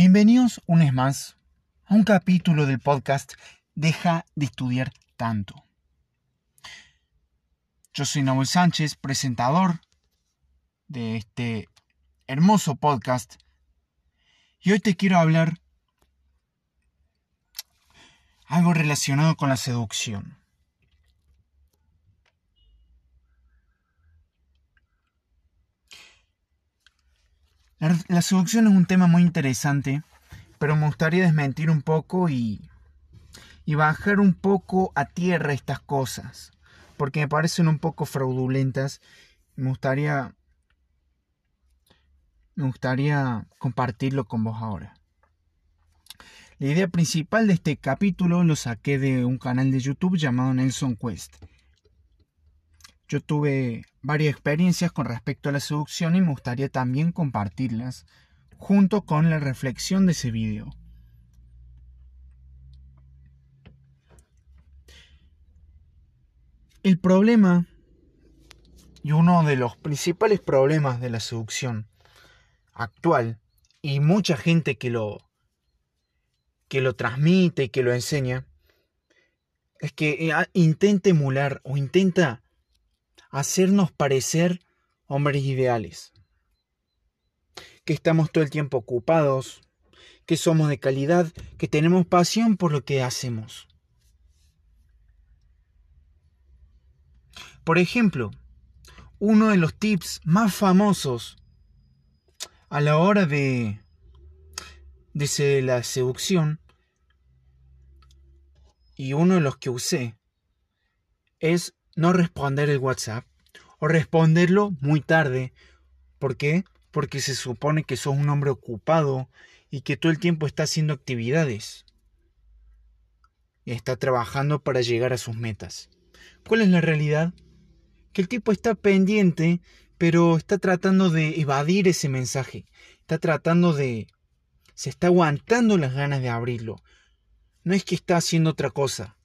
Bienvenidos un vez más a un capítulo del podcast Deja de estudiar tanto. Yo soy Nahuel Sánchez, presentador de este hermoso podcast, y hoy te quiero hablar algo relacionado con la seducción. La, seducción es un tema muy interesante, pero me gustaría desmentir un poco y, y bajar un poco a tierra estas cosas, porque me parecen un poco fraudulentas. Me gustaría, me gustaría compartirlo con vos ahora. La idea principal de este capítulo lo saqué de un canal de YouTube llamado Nelson Quest. Yo tuve varias experiencias con respecto a la seducción y me gustaría también compartirlas junto con la reflexión de ese video. El problema y uno de los principales problemas de la seducción actual y mucha gente que lo que lo transmite y que lo enseña es que eh, intenta emular o intenta hacernos parecer hombres ideales. Que estamos todo el tiempo ocupados, que somos de calidad, que tenemos pasión por lo que hacemos. Por ejemplo, uno de los tips más famosos a la hora de, de la seducción y uno de los que usé es no responder el WhatsApp o responderlo muy tarde. ¿Por qué? Porque se supone que sos un hombre ocupado y que todo el tiempo está haciendo actividades. Está trabajando para llegar a sus metas. ¿Cuál es la realidad? Que el tipo está pendiente, pero está tratando de evadir ese mensaje. Está tratando de... Se está aguantando las ganas de abrirlo. No es que está haciendo otra cosa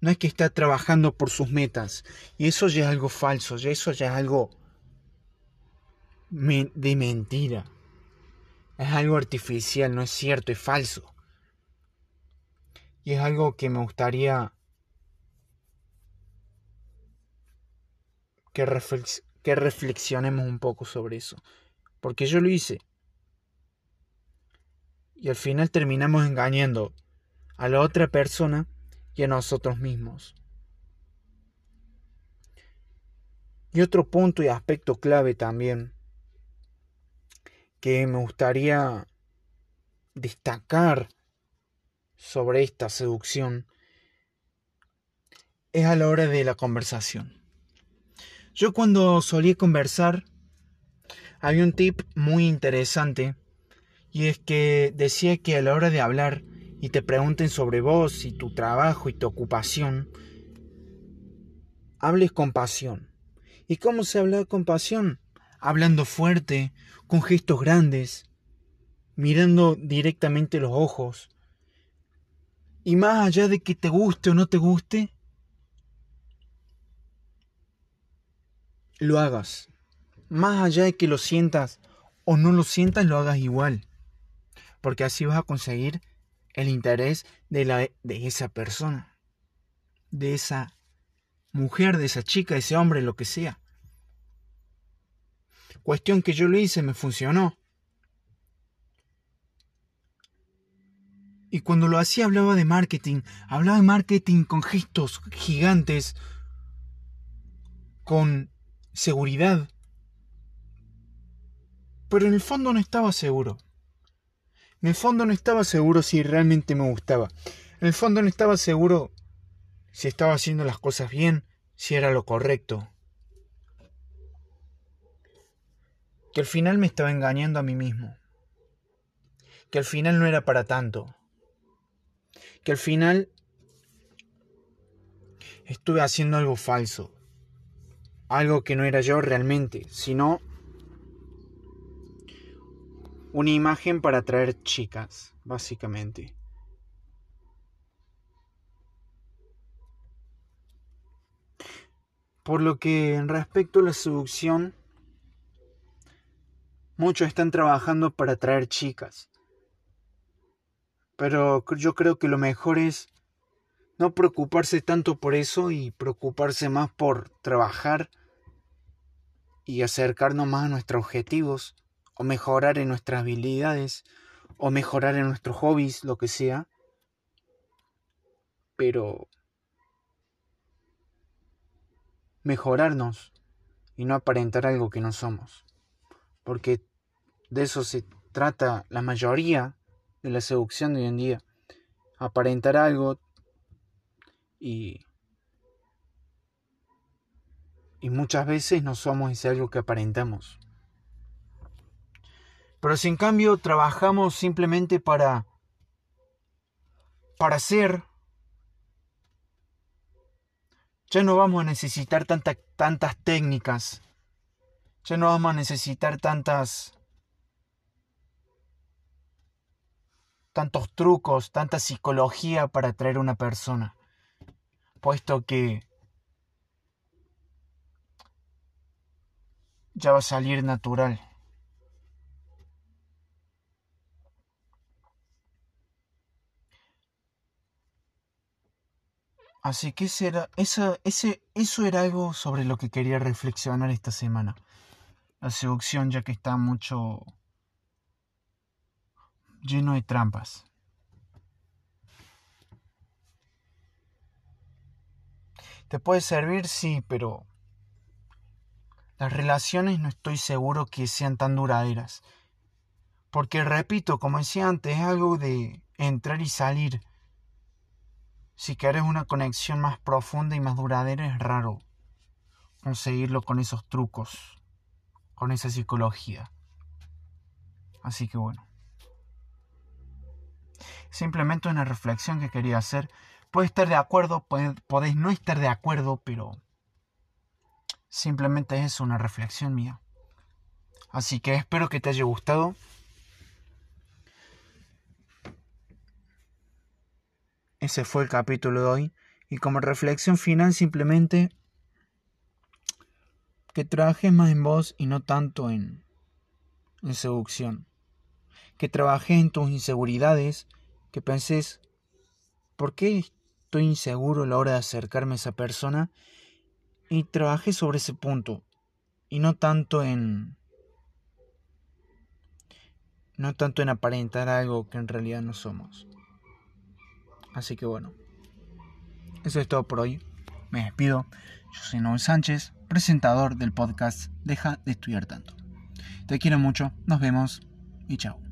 no es que está trabajando por sus metas. Y eso ya es algo falso, ya eso ya es algo de mentira. Es algo artificial, no es cierto, es falso. Y es algo que me gustaría que, que reflexionemos un poco sobre eso. Porque yo lo hice. Y al final terminamos engañando a la otra persona y a nosotros mismos. Y otro punto y aspecto clave también que me gustaría destacar sobre esta seducción es a la hora de la conversación. Yo cuando solía conversar había un tip muy interesante y es que decía que a la hora de hablar y te pregunten sobre vos y tu trabajo y tu ocupación, hables con pasión. ¿Y cómo se habla con pasión? Hablando fuerte, con gestos grandes, mirando directamente los ojos. Y más allá de que te guste o no te guste, lo hagas. Más allá de que lo sientas o no lo sientas, lo hagas igual. Porque así vas a conseguir el interés de, la, de esa persona, de esa mujer, de esa chica, de ese hombre, lo que sea. Cuestión que yo lo hice, me funcionó. Y cuando lo hacía hablaba de marketing, hablaba de marketing con gestos gigantes, con seguridad. Pero en el fondo no estaba seguro. En el fondo no estaba seguro si realmente me gustaba. En el fondo no estaba seguro si estaba haciendo las cosas bien, si era lo correcto. Que al final me estaba engañando a mí mismo. Que al final no era para tanto. Que al final estuve haciendo algo falso. Algo que no era yo realmente, sino una imagen para atraer chicas, básicamente. Por lo que respecto a la seducción, muchos están trabajando para atraer chicas. Pero yo creo que lo mejor es no preocuparse tanto por eso y preocuparse más por trabajar y acercarnos más a nuestros objetivos o mejorar en nuestras habilidades o mejorar en nuestros hobbies, lo que sea. Pero mejorarnos y no aparentar algo que no somos. Porque de eso se trata la mayoría de la seducción de hoy en día. Aparentar algo y, y muchas veces no somos ese algo que aparentamos. Pero si en cambio trabajamos simplemente para para ser ya no vamos a necesitar tantas técnicas. Ya no vamos a necesitar tantas tantos trucos, tanta psicología para atraer a una persona. Puesto que ya va a salir natural. Así que ese eso, ese, eso era algo sobre lo que quería reflexionar esta semana. La seducción, ya que está mucho lleno de trampas. Te puede servir, sí, pero las relaciones no estoy seguro que sean tan duraderas. Porque, repito, como decía antes, es algo de entrar y salir. Si quieres una conexión más profunda y más duradera, es raro conseguirlo con esos trucos, con esa psicología. Así que bueno. Simplemente una reflexión que quería hacer. Puedes estar de acuerdo, podéis no estar de acuerdo, pero simplemente es una reflexión mía. Así que espero que te haya gustado. Ese fue el capítulo de hoy. Y como reflexión final simplemente que trabajes más en vos y no tanto en, en seducción. Que trabajes en tus inseguridades, que penses, ¿por qué estoy inseguro a la hora de acercarme a esa persona? Y trabajes sobre ese punto. Y no tanto en... No tanto en aparentar algo que en realidad no somos. Así que bueno, eso es todo por hoy. Me despido. Yo soy Noel Sánchez, presentador del podcast Deja de estudiar tanto. Te quiero mucho, nos vemos y chao.